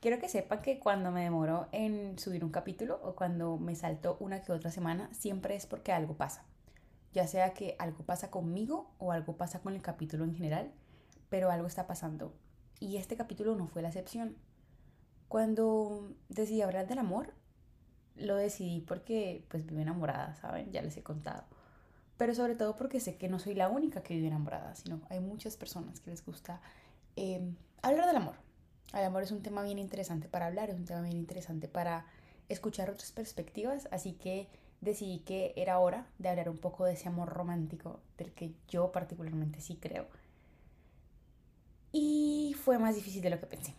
Quiero que sepan que cuando me demoro en subir un capítulo o cuando me salto una que otra semana, siempre es porque algo pasa. Ya sea que algo pasa conmigo o algo pasa con el capítulo en general, pero algo está pasando. Y este capítulo no fue la excepción. Cuando decidí hablar del amor, lo decidí porque pues vivo enamorada, ¿saben? Ya les he contado. Pero sobre todo porque sé que no soy la única que vive enamorada, sino hay muchas personas que les gusta em, hablar del amor el amor es un tema bien interesante para hablar, es un tema bien interesante para escuchar otras perspectivas, así que decidí que era hora de hablar un poco de ese amor romántico del que yo particularmente sí creo. Y fue más difícil de lo que pensé.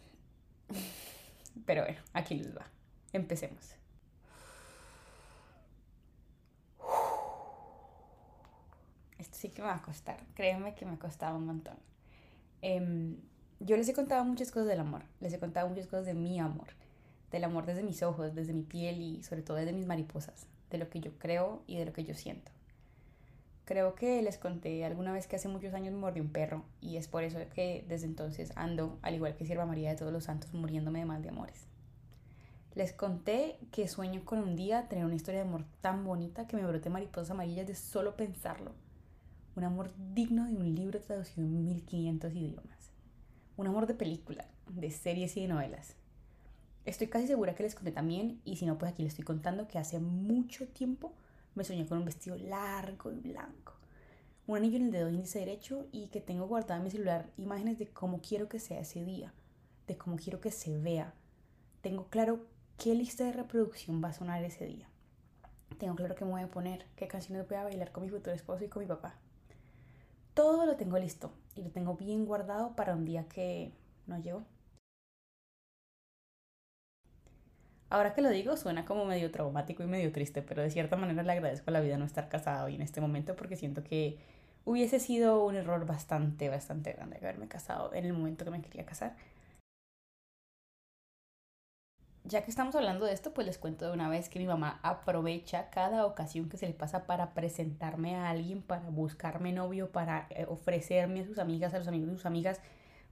Pero bueno, aquí les va. Empecemos. Esto sí que me va a costar. Créeme que me ha costado un montón. Eh, yo les he contado muchas cosas del amor, les he contado muchas cosas de mi amor, del amor desde mis ojos, desde mi piel y sobre todo desde mis mariposas, de lo que yo creo y de lo que yo siento. Creo que les conté alguna vez que hace muchos años me mordió un perro y es por eso que desde entonces ando, al igual que Sierva María de todos los santos, muriéndome de mal de amores. Les conté que sueño con un día tener una historia de amor tan bonita que me brote mariposas amarillas de solo pensarlo. Un amor digno de un libro traducido en 1500 idiomas un amor de película, de series y de novelas. Estoy casi segura que les conté también, y si no, pues aquí les estoy contando que hace mucho tiempo me soñé con un vestido largo y blanco, un anillo en el dedo índice derecho y que tengo guardada en mi celular imágenes de cómo quiero que sea ese día, de cómo quiero que se vea. Tengo claro qué lista de reproducción va a sonar ese día. Tengo claro qué me voy a poner, qué canciones voy a bailar con mi futuro esposo y con mi papá. Todo lo tengo listo y lo tengo bien guardado para un día que no llegó. Ahora que lo digo suena como medio traumático y medio triste, pero de cierta manera le agradezco a la vida no estar casado y en este momento porque siento que hubiese sido un error bastante, bastante grande haberme casado en el momento que me quería casar ya que estamos hablando de esto, pues les cuento de una vez que mi mamá aprovecha cada ocasión que se le pasa para presentarme a alguien, para buscarme novio, para eh, ofrecerme a sus amigas, a los amigos de sus amigas,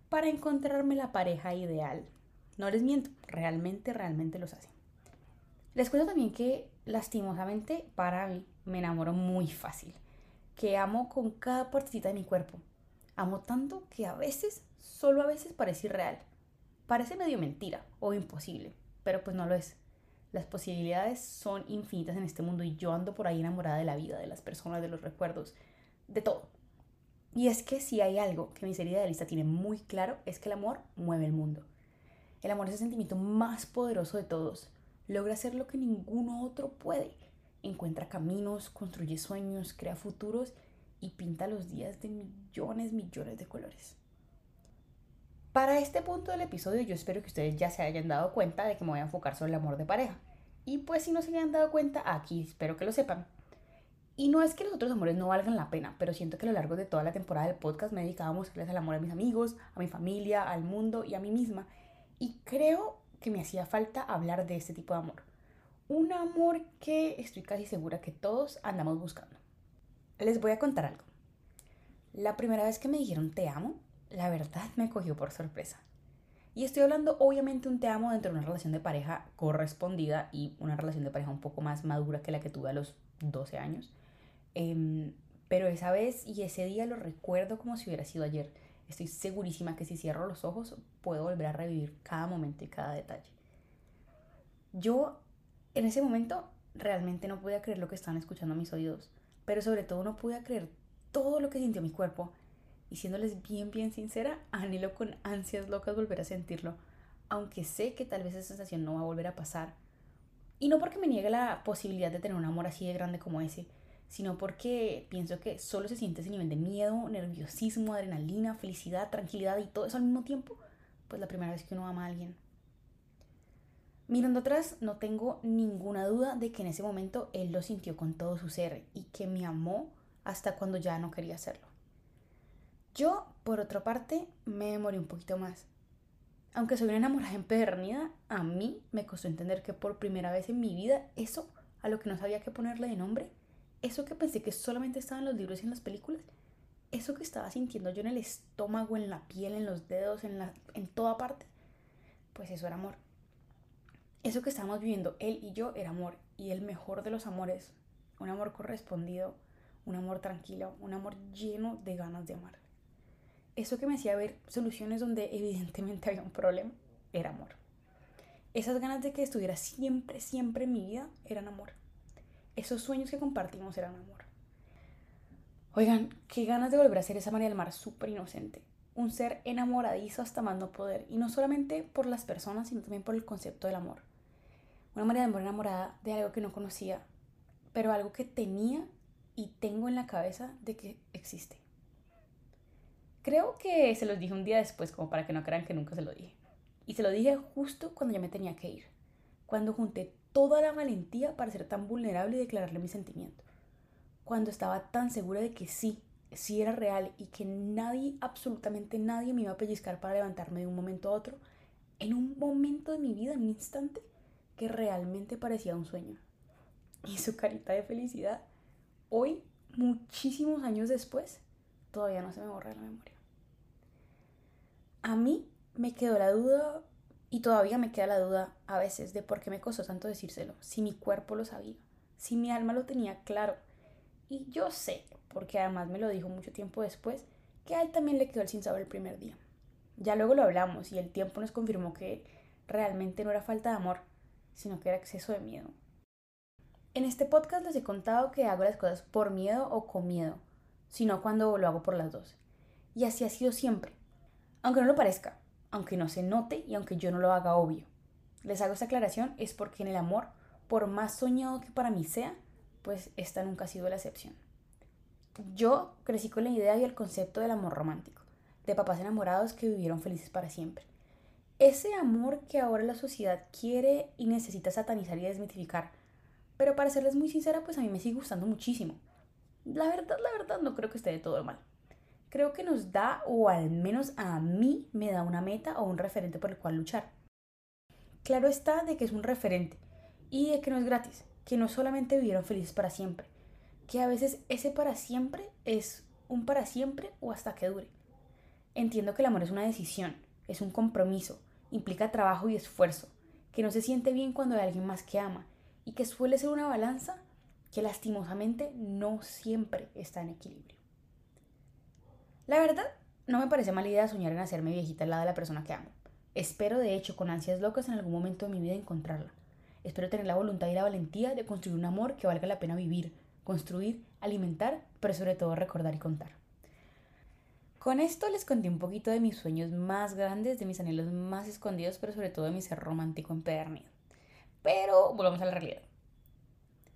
para encontrarme la pareja ideal. No les miento, realmente, realmente los hace. Les cuento también que lastimosamente para mí me enamoro muy fácil, que amo con cada partecita de mi cuerpo. Amo tanto que a veces, solo a veces parece irreal. Parece medio mentira o imposible pero pues no lo es. Las posibilidades son infinitas en este mundo y yo ando por ahí enamorada de la vida, de las personas, de los recuerdos, de todo. Y es que si hay algo que mi serie de lista tiene muy claro es que el amor mueve el mundo. El amor es el sentimiento más poderoso de todos. Logra hacer lo que ninguno otro puede. Encuentra caminos, construye sueños, crea futuros y pinta los días de millones, millones de colores. Para este punto del episodio yo espero que ustedes ya se hayan dado cuenta de que me voy a enfocar sobre el amor de pareja. Y pues si no se hayan dado cuenta, aquí espero que lo sepan. Y no es que los otros amores no valgan la pena, pero siento que a lo largo de toda la temporada del podcast me he dedicado a mostrarles el amor a mis amigos, a mi familia, al mundo y a mí misma. Y creo que me hacía falta hablar de este tipo de amor. Un amor que estoy casi segura que todos andamos buscando. Les voy a contar algo. La primera vez que me dijeron te amo, la verdad me cogió por sorpresa. Y estoy hablando obviamente un te amo dentro de una relación de pareja correspondida y una relación de pareja un poco más madura que la que tuve a los 12 años. Em, pero esa vez y ese día lo recuerdo como si hubiera sido ayer. Estoy segurísima que si cierro los ojos puedo volver a revivir cada momento y cada detalle. Yo en ese momento realmente no podía creer lo que estaban escuchando mis oídos, pero sobre todo no podía creer todo lo que sintió mi cuerpo y siéndoles bien, bien sincera, anhelo con ansias locas volver a sentirlo, aunque sé que tal vez esa sensación no va a volver a pasar. Y no porque me niegue la posibilidad de tener un amor así de grande como ese, sino porque pienso que solo se siente ese nivel de miedo, nerviosismo, adrenalina, felicidad, tranquilidad y todo eso al mismo tiempo, pues la primera vez que uno ama a alguien. Mirando atrás, no tengo ninguna duda de que en ese momento él lo sintió con todo su ser y que me amó hasta cuando ya no quería hacerlo. Yo, por otra parte, me demoré un poquito más. Aunque soy una enamorada empedernida, a mí me costó entender que por primera vez en mi vida eso a lo que no sabía qué ponerle de nombre, eso que pensé que solamente estaba en los libros y en las películas, eso que estaba sintiendo yo en el estómago, en la piel, en los dedos, en, la, en toda parte, pues eso era amor. Eso que estábamos viviendo él y yo era amor. Y el mejor de los amores, un amor correspondido, un amor tranquilo, un amor lleno de ganas de amar. Eso que me hacía ver soluciones donde evidentemente había un problema, era amor. Esas ganas de que estuviera siempre, siempre en mi vida eran amor. Esos sueños que compartimos eran amor. Oigan, qué ganas de volver a ser esa María del Mar súper inocente. Un ser enamoradizo hasta más no poder. Y no solamente por las personas, sino también por el concepto del amor. Una María del Mar enamorada de algo que no conocía, pero algo que tenía y tengo en la cabeza de que existe. Creo que se los dije un día después, como para que no crean que nunca se lo dije. Y se lo dije justo cuando ya me tenía que ir. Cuando junté toda la valentía para ser tan vulnerable y declararle mi sentimiento. Cuando estaba tan segura de que sí, sí era real y que nadie, absolutamente nadie me iba a pellizcar para levantarme de un momento a otro, en un momento de mi vida, en un instante, que realmente parecía un sueño. Y su carita de felicidad hoy, muchísimos años después, todavía no se me borra la memoria. A mí me quedó la duda y todavía me queda la duda a veces de por qué me costó tanto decírselo, si mi cuerpo lo sabía, si mi alma lo tenía claro. Y yo sé, porque además me lo dijo mucho tiempo después, que a él también le quedó el sin saber el primer día. Ya luego lo hablamos y el tiempo nos confirmó que realmente no era falta de amor, sino que era exceso de miedo. En este podcast les he contado que hago las cosas por miedo o con miedo, sino cuando lo hago por las dos. Y así ha sido siempre. Aunque no lo parezca, aunque no se note y aunque yo no lo haga obvio. Les hago esta aclaración es porque en el amor, por más soñado que para mí sea, pues esta nunca ha sido la excepción. Yo crecí con la idea y el concepto del amor romántico, de papás enamorados que vivieron felices para siempre. Ese amor que ahora la sociedad quiere y necesita satanizar y desmitificar, pero para serles muy sincera, pues a mí me sigue gustando muchísimo. La verdad, la verdad, no creo que esté de todo mal. Creo que nos da, o al menos a mí, me da una meta o un referente por el cual luchar. Claro está de que es un referente y de que no es gratis, que no solamente vivieron felices para siempre, que a veces ese para siempre es un para siempre o hasta que dure. Entiendo que el amor es una decisión, es un compromiso, implica trabajo y esfuerzo, que no se siente bien cuando hay alguien más que ama y que suele ser una balanza que lastimosamente no siempre está en equilibrio. La verdad, no me parece mala idea soñar en hacerme viejita al lado de la persona que amo. Espero, de hecho, con ansias locas en algún momento de mi vida encontrarla. Espero tener la voluntad y la valentía de construir un amor que valga la pena vivir, construir, alimentar, pero sobre todo recordar y contar. Con esto les conté un poquito de mis sueños más grandes, de mis anhelos más escondidos, pero sobre todo de mi ser romántico empedernido. Pero volvamos a la realidad.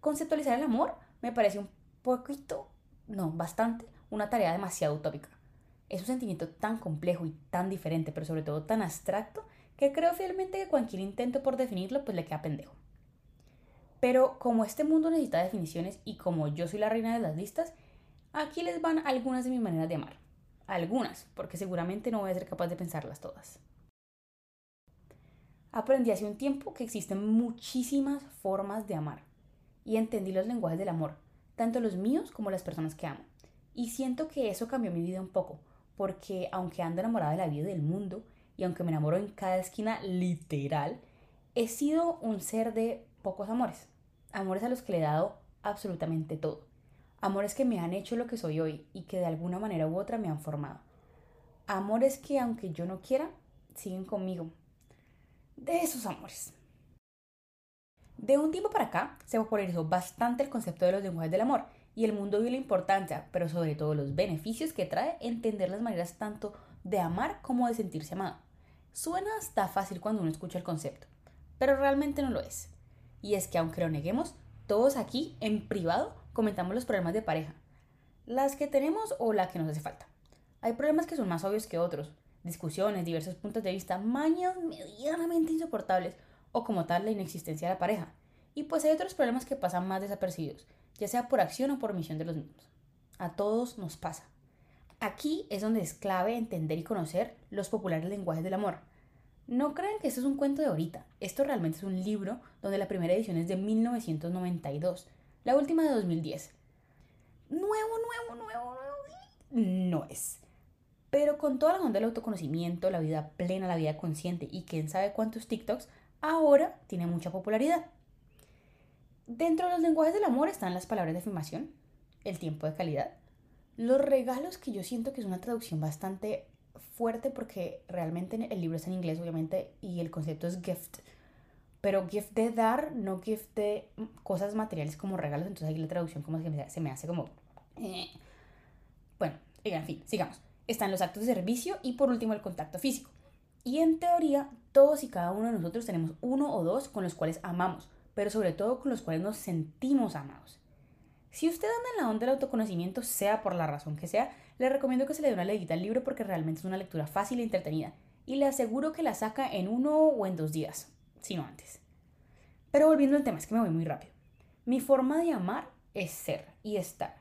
Conceptualizar el amor me parece un poquito, no, bastante, una tarea demasiado utópica. Es un sentimiento tan complejo y tan diferente, pero sobre todo tan abstracto, que creo fielmente que cualquier intento por definirlo pues le queda pendejo. Pero como este mundo necesita definiciones y como yo soy la reina de las listas, aquí les van algunas de mis maneras de amar. Algunas, porque seguramente no voy a ser capaz de pensarlas todas aprendí hace un tiempo que existen muchísimas formas de amar y entendí los lenguajes del amor, tanto los míos como las personas que amo. Y siento que eso cambió mi vida un poco, porque aunque ando enamorada de la vida y del mundo, y aunque me enamoro en cada esquina literal, he sido un ser de pocos amores. Amores a los que le he dado absolutamente todo. Amores que me han hecho lo que soy hoy y que de alguna manera u otra me han formado. Amores que aunque yo no quiera, siguen conmigo, de esos amores. De un tiempo para acá se popularizó bastante el concepto de los lenguajes del amor y el mundo vio la importancia, pero sobre todo los beneficios que trae entender las maneras tanto de amar como de sentirse amado. Suena hasta fácil cuando uno escucha el concepto, pero realmente no lo es. Y es que aunque lo neguemos, todos aquí en privado comentamos los problemas de pareja, las que tenemos o la que nos hace falta. Hay problemas que son más obvios que otros, discusiones, diversos puntos de vista, mañas medianamente insoportables o como tal la inexistencia de la pareja. Y pues hay otros problemas que pasan más desapercibidos, ya sea por acción o por omisión de los mismos. A todos nos pasa. Aquí es donde es clave entender y conocer los populares lenguajes del amor. No crean que esto es un cuento de ahorita, esto realmente es un libro donde la primera edición es de 1992, la última de 2010. Nuevo, nuevo, nuevo, nuevo. No es Pero con toda la onda del autoconocimiento, la vida plena, la vida consciente y quién sabe cuántos TikToks, ahora tiene mucha popularidad. Dentro de los lenguajes del amor están las palabras de afirmación, el tiempo de calidad, los regalos que yo siento que es una traducción bastante fuerte porque realmente el libro está en inglés obviamente y el concepto es gift, pero gift de dar, no gift de cosas materiales como regalos, entonces ahí la traducción como se me hace como... Eh. Bueno, en fin, sigamos. Están los actos de servicio y por último el contacto físico. Y en teoría, todos y cada uno de nosotros tenemos uno o dos con los cuales amamos, pero sobre todo con los cuales nos sentimos amados. Si usted anda en la onda del autoconocimiento, sea por la razón que sea, le recomiendo que se le dé una leída al libro porque realmente es una lectura fácil e entretenida. Y le aseguro que la saca en uno o en dos días, si no antes. Pero volviendo al tema, es que me voy muy rápido. Mi forma de amar es ser y estar.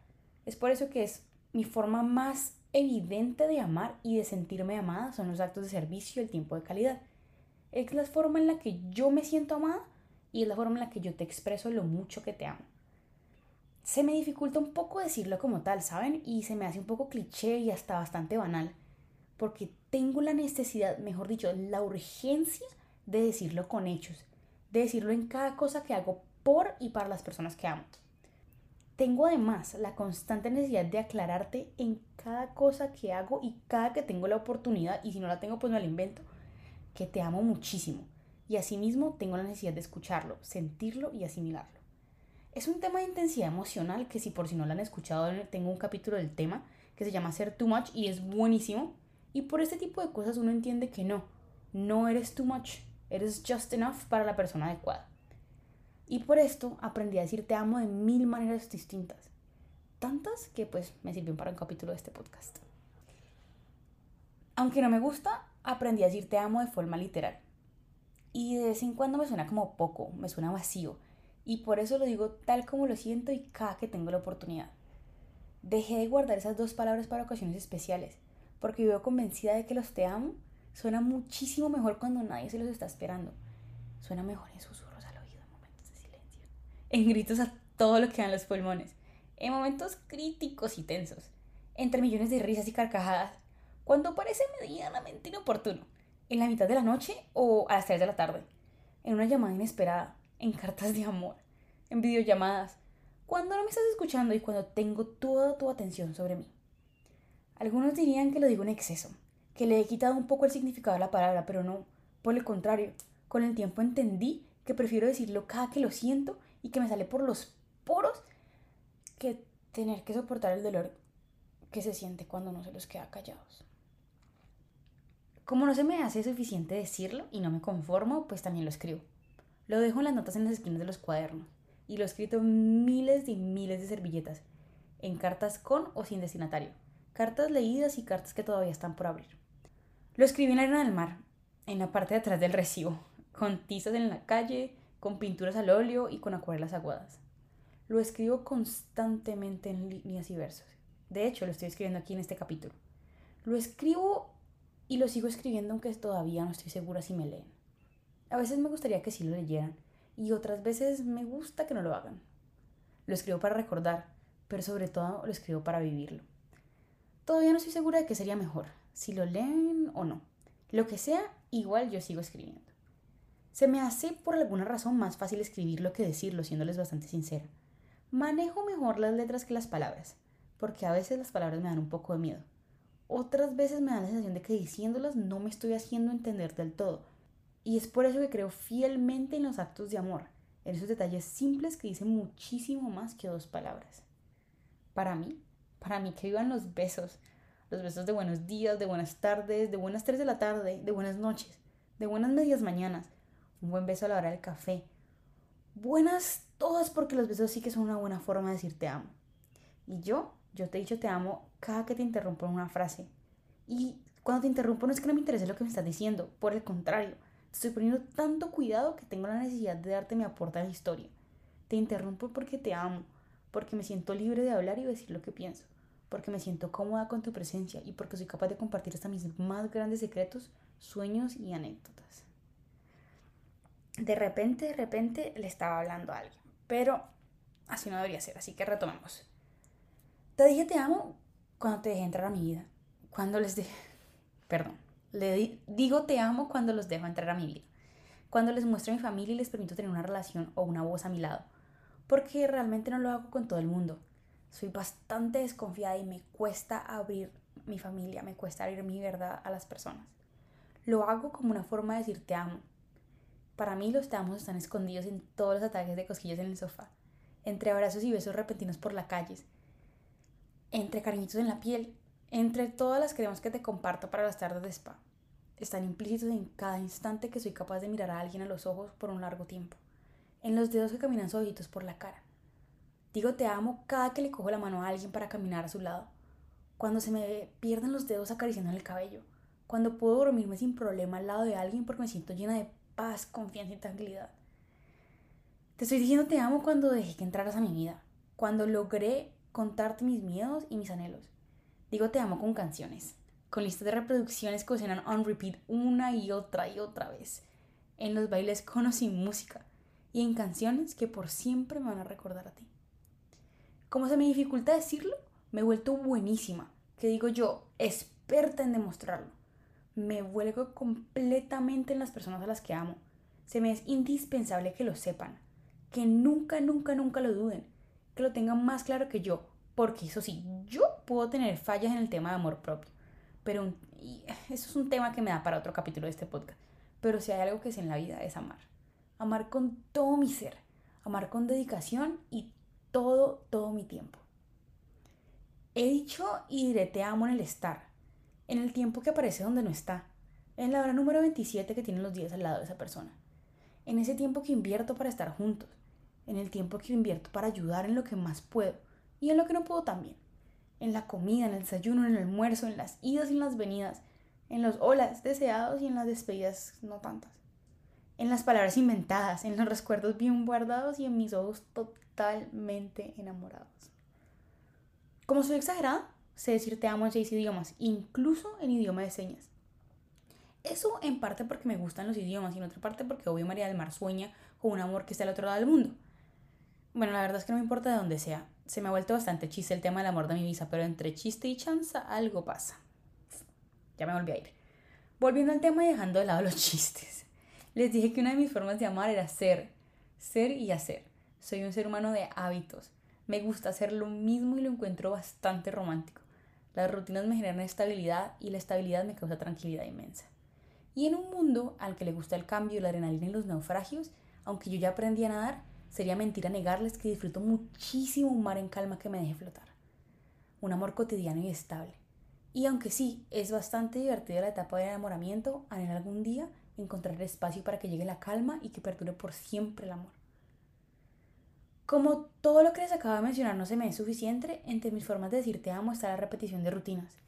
Es por eso que es mi forma más evidente de amar y de sentirme amada son los actos de servicio y el tiempo de calidad. Es la forma en la que yo me siento amada y es la forma en la que yo te expreso lo mucho que te amo. Se me dificulta un poco decirlo como tal, ¿saben? Y se me hace un poco cliché y hasta bastante banal, porque tengo la necesidad, mejor dicho, la urgencia de decirlo con hechos, de decirlo en cada cosa que hago por y para las personas que amo. Tengo además la constante necesidad de aclararte en cada cosa que hago y cada que tengo la oportunidad, y si no la tengo pues me la invento, que te amo muchísimo y asimismo tengo la necesidad de escucharlo, sentirlo y asimilarlo. Es un tema de intensidad emocional que si por si no lo han escuchado, tengo un capítulo del tema que se llama Ser Too Much y es buenísimo. Y por este tipo de cosas uno entiende que no, no eres too much, eres just enough para la persona adecuada. Y por esto aprendí a decir te amo de mil maneras distintas. Tantas que pues me sirvió para un capítulo de este podcast. Aunque no me gusta, aprendí a decir te amo de forma literal y de vez en cuando me suena como poco, me suena vacío. Y por eso lo digo tal como lo siento y cada que tengo la oportunidad. Dejé de guardar esas dos palabras para ocasiones especiales, porque vivo convencida de que los te amo suena muchísimo mejor cuando nadie se los está esperando. Suena mejor en susurros al oído, en momentos de silencio, en gritos a todo lo que dan los pulmones, en momentos críticos y tensos, entre millones de risas y carcajadas, cuando parece medianamente inoportuno en la mitad de la noche o a las 3 de la tarde, en una llamada inesperada, en cartas de amor, en videollamadas, cuando no me estás escuchando y cuando tengo toda tu atención sobre mí. Algunos dirían que lo digo en exceso, que le he quitado un poco el significado a la palabra, pero no, por el contrario, con el tiempo entendí que prefiero decirlo cada que lo siento y que me sale por los poros que tener que soportar el dolor que se siente cuando no se los queda callados. Como no se me hace suficiente decirlo y no me conformo, pues también lo escribo. Lo dejo en las notas en las esquinas de los cuadernos y lo he escrito miles y miles de servilletas, en cartas con o sin destinatario, cartas leídas y cartas que todavía están por abrir. Lo escribí en la arena del mar, en la parte de atrás del recibo, con tizas en la calle, con pinturas al óleo y con acuarelas aguadas. Lo escribo constantemente en líneas y versos. De hecho, lo estoy escribiendo aquí en este capítulo. Lo escribo y lo sigo escribiendo aunque todavía no estoy segura si me leen. A veces me gustaría que sí lo leyeran y otras veces me gusta que no lo hagan. Lo escribo para recordar, pero sobre todo lo escribo para vivirlo. Todavía no estoy segura de qué sería mejor, si lo leen o no. Lo que sea, igual yo sigo escribiendo. Se me hace por alguna razón más fácil escribirlo que decirlo, siéndoles bastante sincera. Manejo mejor las letras que las palabras, porque a veces las palabras me dan un poco de miedo otras veces me da la sensación de que diciéndolas no me estoy haciendo entender del todo. Y es por eso que creo fielmente en los actos de amor, en esos detalles simples que dicen muchísimo más que dos palabras. Para mí, para mí que vivan los besos, los besos de buenos días, de buenas tardes, de buenas tres de la tarde, de buenas noches, de buenas medias mañanas, un buen beso a la hora del café. Buenas todas porque los besos sí que son una buena forma de decir te amo. Y yo yo te he dicho te amo cada que te interrumpo en una frase. Y cuando te interrumpo no es que no me interese lo que me estás diciendo, por el contrario, estoy poniendo tanto cuidado que tengo la necesidad de darte mi aporte a la historia. Te interrumpo porque te amo, porque me siento libre de hablar y decir lo que pienso, porque me siento cómoda con tu presencia y porque soy capaz de compartir hasta mis más grandes secretos, sueños y anécdotas. De repente, de repente le estaba hablando a alguien, pero así no debería ser, así que retomemos. Te dije te amo cuando te dejé entrar a mi vida, cuando les de... Perdón. Le digo te amo cuando los dejo entrar a mi vida. Cuando les muestro a mi familia y les permito tener una relación o una voz a mi lado. Porque realmente no lo hago con todo el mundo. Soy bastante desconfiada y me cuesta abrir mi familia, me cuesta abrir mi verdad a las personas. Lo hago como una forma de decir te amo. Para mí los te amo están escondidos en todos los ataques de cosquillas en el sofá, entre abrazos y besos repentinos por la calle, entre cariñitos en la piel, entre todas las cremas que te comparto para las tardes de spa. Están implícitos en cada instante que soy capaz de mirar a alguien a los ojos por un largo tiempo, en los dedos que caminan suavitos por la cara. Digo te amo cada que le cojo la mano a alguien para caminar a su lado, cuando se me pierden los dedos acariciando el cabello, cuando puedo dormirme sin problema al lado de alguien porque me siento llena de confianza y tranquilidad. Te estoy diciendo te amo cuando dejé que entraras a mi vida, cuando logré contarte mis miedos y mis anhelos. Digo te amo con canciones, con listas de reproducciones que suenan on repeat una y otra y otra vez, en los bailes con o sin música, y en canciones que por siempre me van a recordar a ti. Como se me dificulta decirlo, me he vuelto buenísima, que digo yo, experta en demostrarlo. Me vuelvo completamente en las personas a las que amo. Se me es indispensable que lo sepan, que nunca, nunca, nunca lo duden, que lo tengan más claro que yo, porque eso sí, yo puedo tener fallas en el tema de amor propio, pero eso es un tema que me da para otro capítulo de este podcast. Pero si hay algo que es en la vida es amar. Amar con todo mi ser, amar con dedicación y todo, todo mi tiempo. He dicho y diré te amo en el estar, en el tiempo que aparece donde no está, en la hora número 27 que tienen los días al lado de esa persona, en ese tiempo que invierto para estar juntos, en el tiempo que invierto para ayudar en lo que más puedo y en lo que no puedo también, en la comida, en el desayuno, en el almuerzo, en las idas y en las venidas, en los holas deseados y en las despedidas no tantas, en las palabras inventadas, en los recuerdos bien guardados y en mis ojos totalmente enamorados. Como soy exagerada, sé decir te amo en seis idiomas, incluso en idioma de señas. Eso en parte porque me gustan los idiomas y en otra parte porque obvio María del Mar sueña con un amor que está al otro lado del mundo. Bueno, la verdad es que no me importa de dónde sea. Se me ha vuelto bastante chiste el tema del amor de mi visa, pero entre chiste y chanza algo pasa. Ya me volví a ir. Volviendo al tema y dejando de lado los chistes. Les dije que una de mis formas de amar era ser, ser y hacer. Soy un ser humano de hábitos. Me gusta hacer lo mismo y lo encuentro bastante romántico. Las rutinas me generan estabilidad y la estabilidad me causa tranquilidad inmensa. Y en un mundo al que le gusta el cambio, la adrenalina y los naufragios, aunque yo ya aprendí a nadar, sería mentira negarles que disfruto muchísimo un mar en calma que me deje flotar. Un amor cotidiano y estable. Y aunque sí, es bastante divertida la etapa de enamoramiento, en algún día encontrar espacio para que llegue la calma y que perdure por siempre el amor. Como todo lo que les acabo de mencionar no se me es suficiente, entre mis formas de decir te amo está la repetición de rutinas.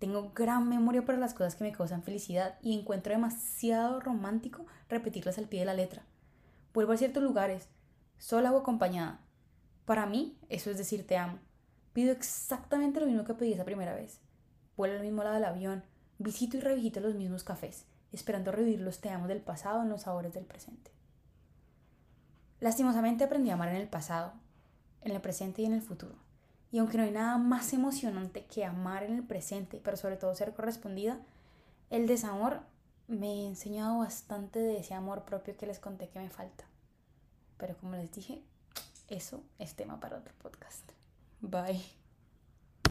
Tengo gran memoria para las cosas que me causan felicidad y encuentro demasiado romántico repetirlas al pie de la letra. Vuelvo a ciertos lugares, sola o acompañada. Para mí, eso es decir te amo. Pido exactamente lo mismo que pedí esa primera vez. Vuelvo al mismo lado del avión, visito y revisito los mismos cafés, esperando revivir los te amo del pasado en los sabores del presente. Lastimosamente aprendí a amar en el pasado, en el presente y en el futuro. Y aunque no hay nada más emocionante que amar en el presente, pero sobre todo ser correspondida, el desamor me ha enseñado bastante de ese amor propio que les conté que me falta. Pero como les dije, eso es tema para otro podcast. Bye.